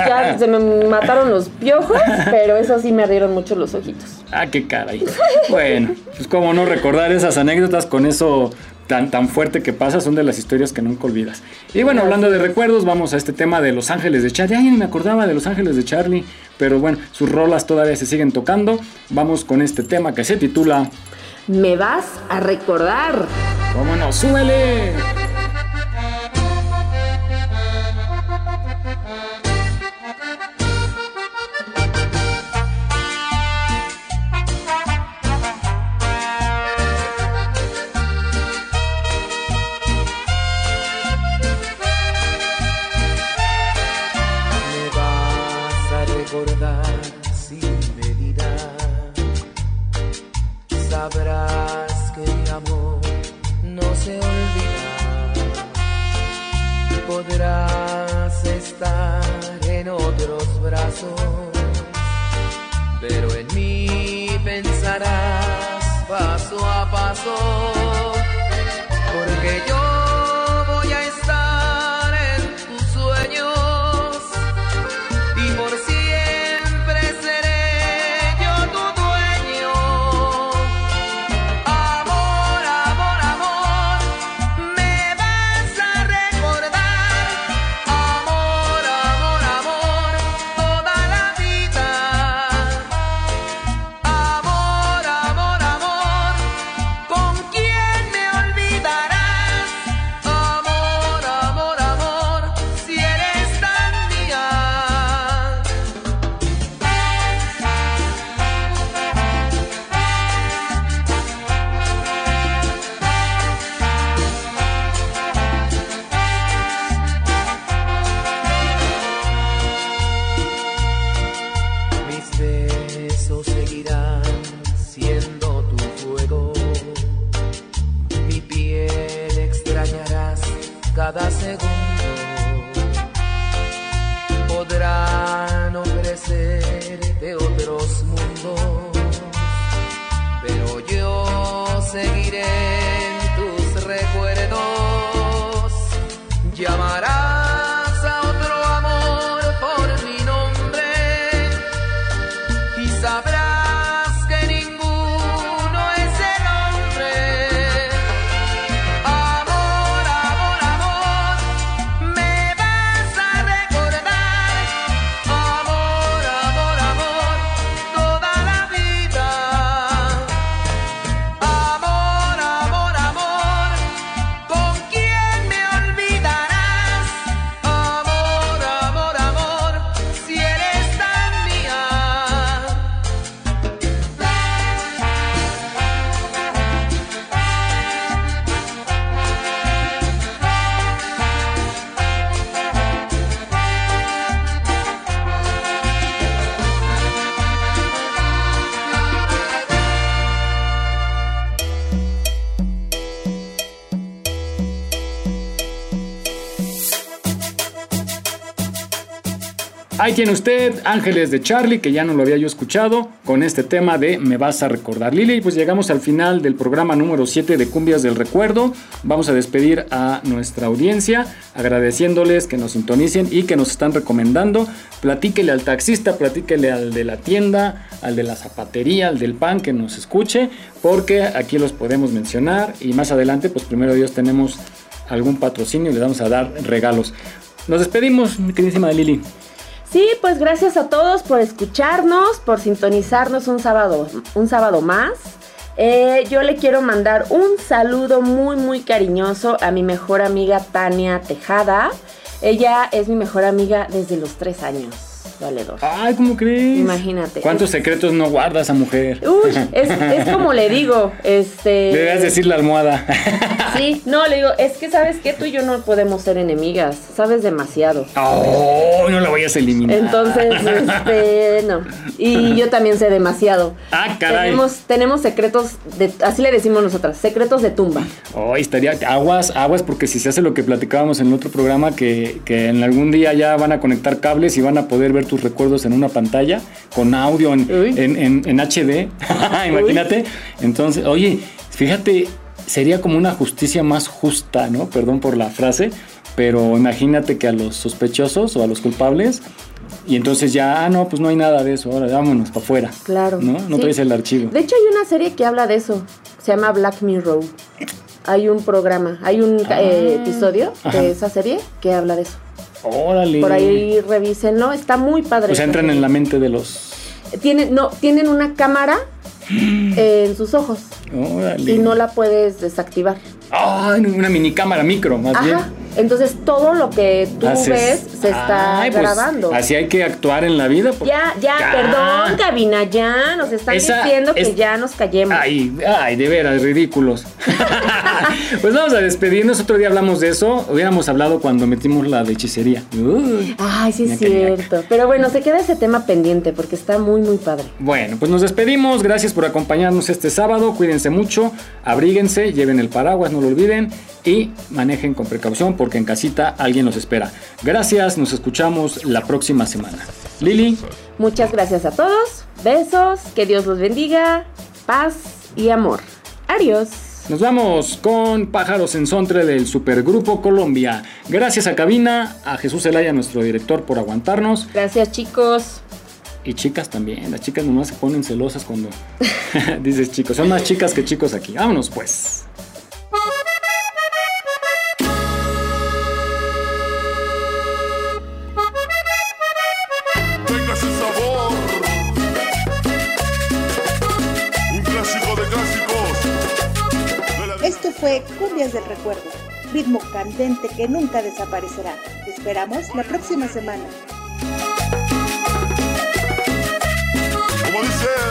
Ya se me mataron los piojos, pero eso sí me ardieron mucho los ojitos. ah, qué caray. Bueno, pues cómo no recordar esas anécdotas con eso tan, tan fuerte que pasa, son de las historias que nunca olvidas. Y bueno, hablando de recuerdos, vamos a este tema de Los Ángeles de Charlie. Ay, ni me acordaba de Los Ángeles de Charlie, pero bueno, sus rolas todavía se siguen tocando. Vamos con este tema que se titula Me vas a recordar. ¿Cómo no? ¡Súbele! Podrás estar en otros brazos, pero en mí pensarás paso a paso, Ahí tiene usted Ángeles de Charlie, que ya no lo había yo escuchado, con este tema de Me vas a recordar. Lili, pues llegamos al final del programa número 7 de Cumbias del Recuerdo. Vamos a despedir a nuestra audiencia, agradeciéndoles que nos sintonicen y que nos están recomendando. Platíquele al taxista, platíquele al de la tienda, al de la zapatería, al del pan que nos escuche, porque aquí los podemos mencionar y más adelante, pues primero Dios tenemos algún patrocinio y le vamos a dar regalos. Nos despedimos, queridísima Lili. Sí, pues gracias a todos por escucharnos, por sintonizarnos un sábado, un sábado más. Eh, yo le quiero mandar un saludo muy, muy cariñoso a mi mejor amiga Tania Tejada. Ella es mi mejor amiga desde los tres años, valedor. Ay, ¿cómo crees? Imagínate. ¿Cuántos secretos no guarda esa mujer? Uy, es, es como le digo, este... Le debes decir la almohada. Sí, no, le digo, es que sabes que tú y yo no podemos ser enemigas, sabes demasiado. Oh, no la vayas a eliminar. Entonces, este, no. Y yo también sé demasiado. Ah, caray. Tenemos, tenemos secretos, de, así le decimos nosotras, secretos de tumba. Oh, estaría aguas, aguas, porque si se hace lo que platicábamos en el otro programa, que, que en algún día ya van a conectar cables y van a poder ver tus recuerdos en una pantalla con audio en, en, en- en HD. Imagínate. Entonces, oye, fíjate, sería como una justicia más justa, ¿no? Perdón por la frase, pero imagínate que a los sospechosos o a los culpables. Y entonces ya, ah, no, pues no hay nada de eso, ahora vámonos para afuera. Claro. ¿No? No Sí. traes el archivo. De hecho, hay una serie que habla de eso. Se llama Black Mirror. Hay un programa, hay un eh, episodio Ah. Ajá. de esa serie que habla de eso. Órale. Por ahí revísenlo, está muy padre. O sea, esa entran en la mente de los. Tienen, no, tienen una cámara en sus ojos Órale. y no la puedes desactivar. Ay, una mini cámara micro, más Ajá. bien. Entonces todo lo que tú Haces- ves se está Ay, pues, grabando. Así hay que actuar en la vida. pues. Ya, ya, Ya. perdón, cabina, ya. Nos están Esa diciendo que es- ya nos callemos. Ay, ay, de veras, ridículos. pues vamos a despedirnos. Otro día hablamos de eso. Hubiéramos hablado cuando metimos la de hechicería. Uy. Ay, sí es cierto. Pero bueno, se queda ese tema pendiente porque está muy, muy padre. Bueno, pues nos despedimos. Gracias por acompañarnos este sábado. Cuídense mucho, abríguense, lleven el paraguas, no lo olviden y manejen con precaución porque en casita alguien los espera. Gracias, nos escuchamos la próxima semana. Lili, Muchas gracias a todos. Besos. Que Dios los bendiga. Paz y amor. Adiós. nos vamos con Pájaros en Sontre del Supergrupo Colombia. Gracias a Cabina, a Jesús Elaya, nuestro director, por aguantarnos. Gracias, chicos. Y chicas también, las chicas nomás se ponen celosas cuando dices chicos. Son más chicas que chicos aquí. Vámonos pues. Cumbias del Recuerdo, ritmo candente que nunca desaparecerá. Te esperamos la próxima semana. Como dice.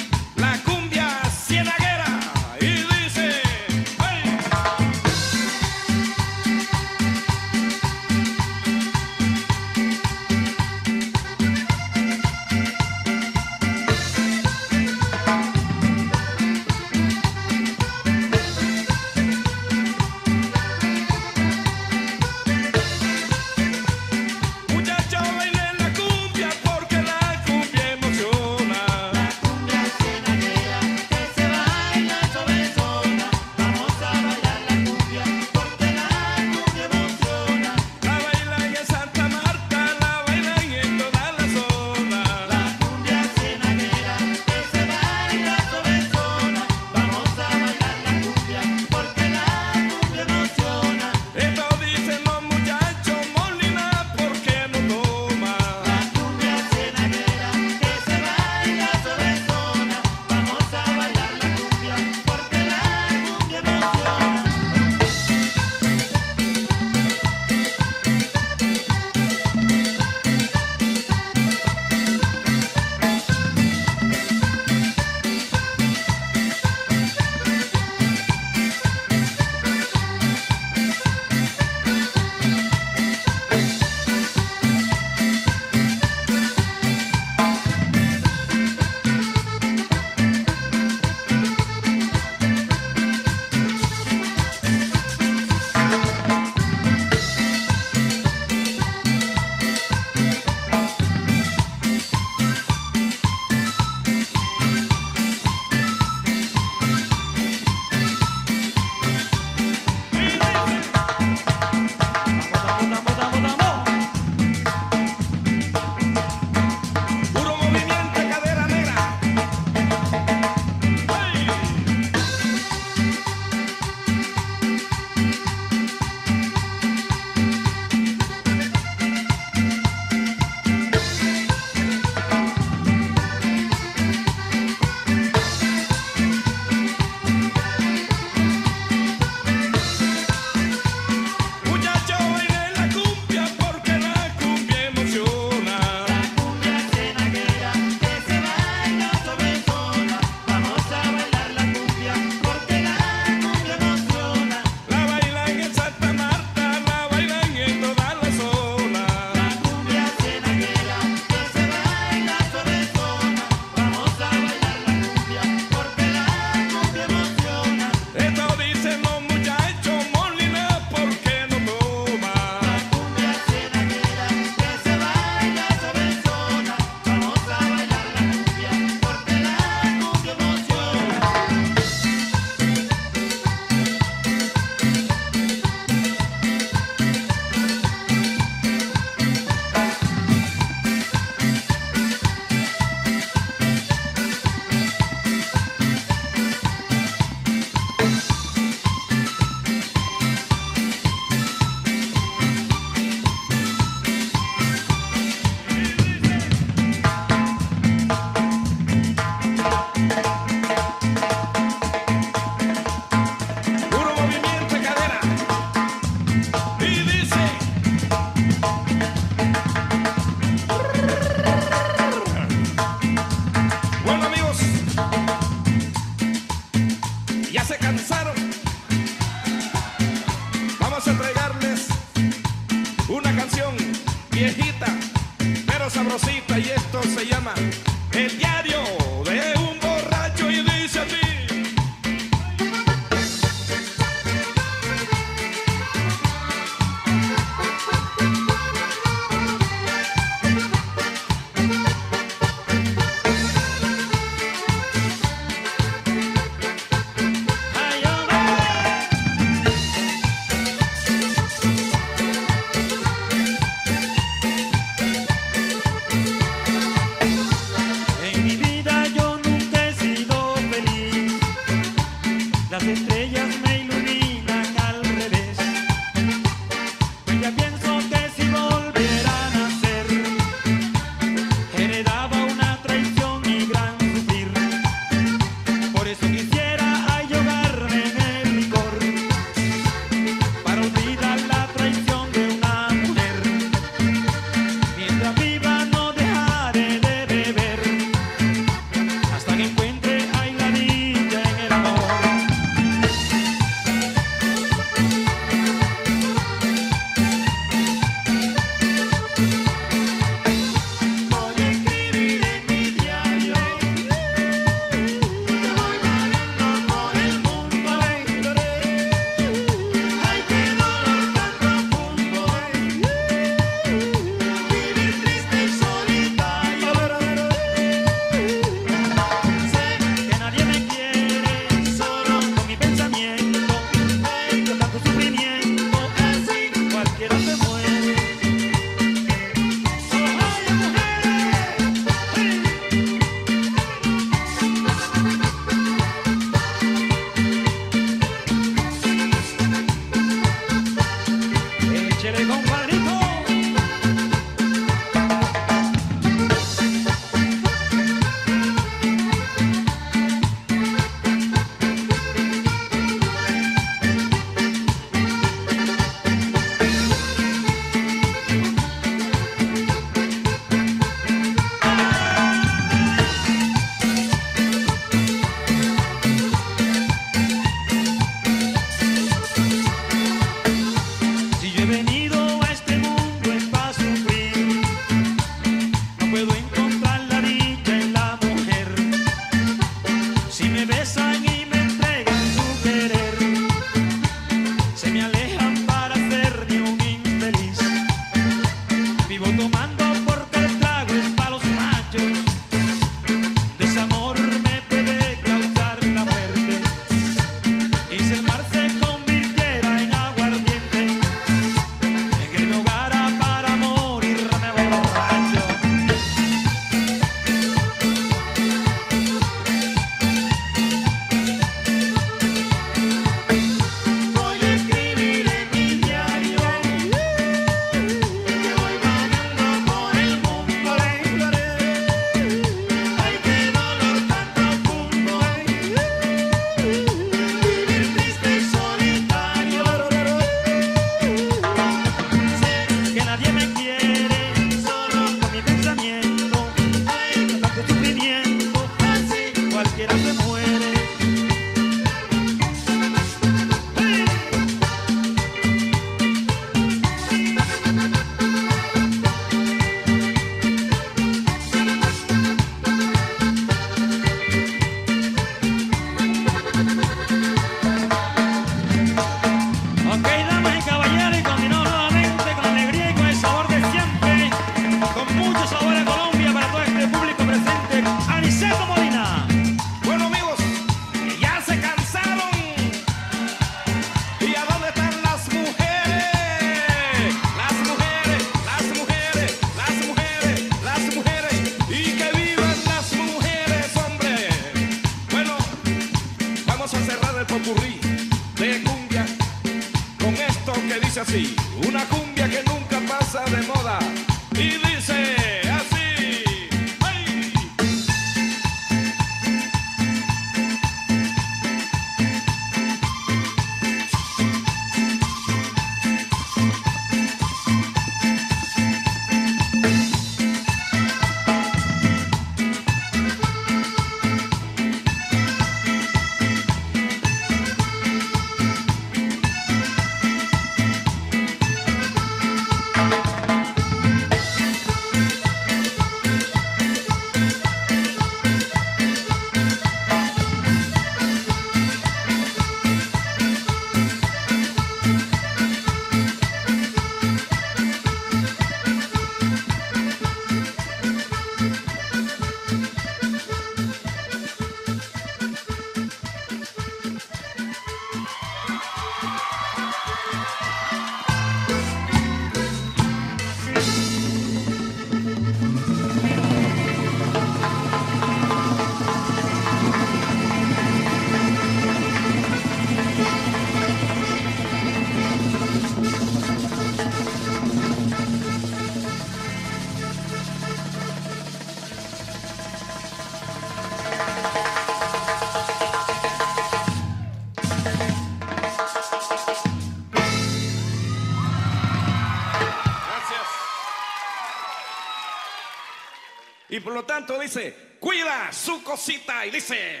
dice, cuida su cosita y dice,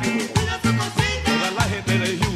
conmigo. Toda la gente de Houston.